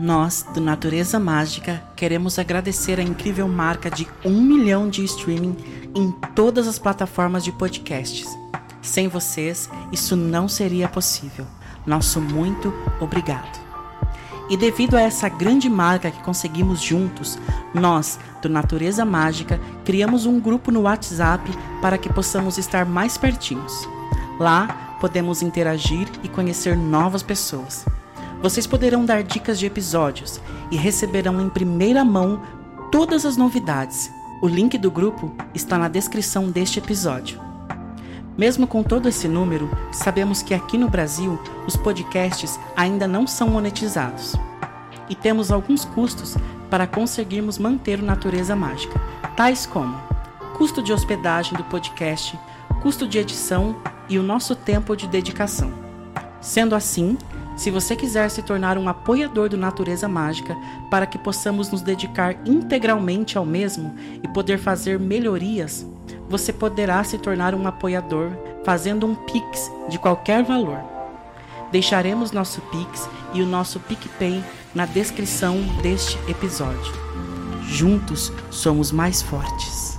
Nós, do Natureza Mágica, queremos agradecer a incrível marca de um milhão de streaming em todas as plataformas de podcasts. Sem vocês, isso não seria possível. Nosso muito obrigado. E devido a essa grande marca que conseguimos juntos, nós, do Natureza Mágica, criamos um grupo no WhatsApp para que possamos estar mais pertinhos. Lá, podemos interagir e conhecer novas pessoas. Vocês poderão dar dicas de episódios e receberão em primeira mão todas as novidades. O link do grupo está na descrição deste episódio. Mesmo com todo esse número, sabemos que aqui no Brasil os podcasts ainda não são monetizados. E temos alguns custos para conseguirmos manter o Natureza Mágica, tais como custo de hospedagem do podcast, custo de edição e o nosso tempo de dedicação. Sendo assim, se você quiser se tornar um apoiador do Natureza Mágica para que possamos nos dedicar integralmente ao mesmo e poder fazer melhorias, você poderá se tornar um apoiador fazendo um Pix de qualquer valor. Deixaremos nosso Pix e o nosso PicPay na descrição deste episódio. Juntos somos mais fortes.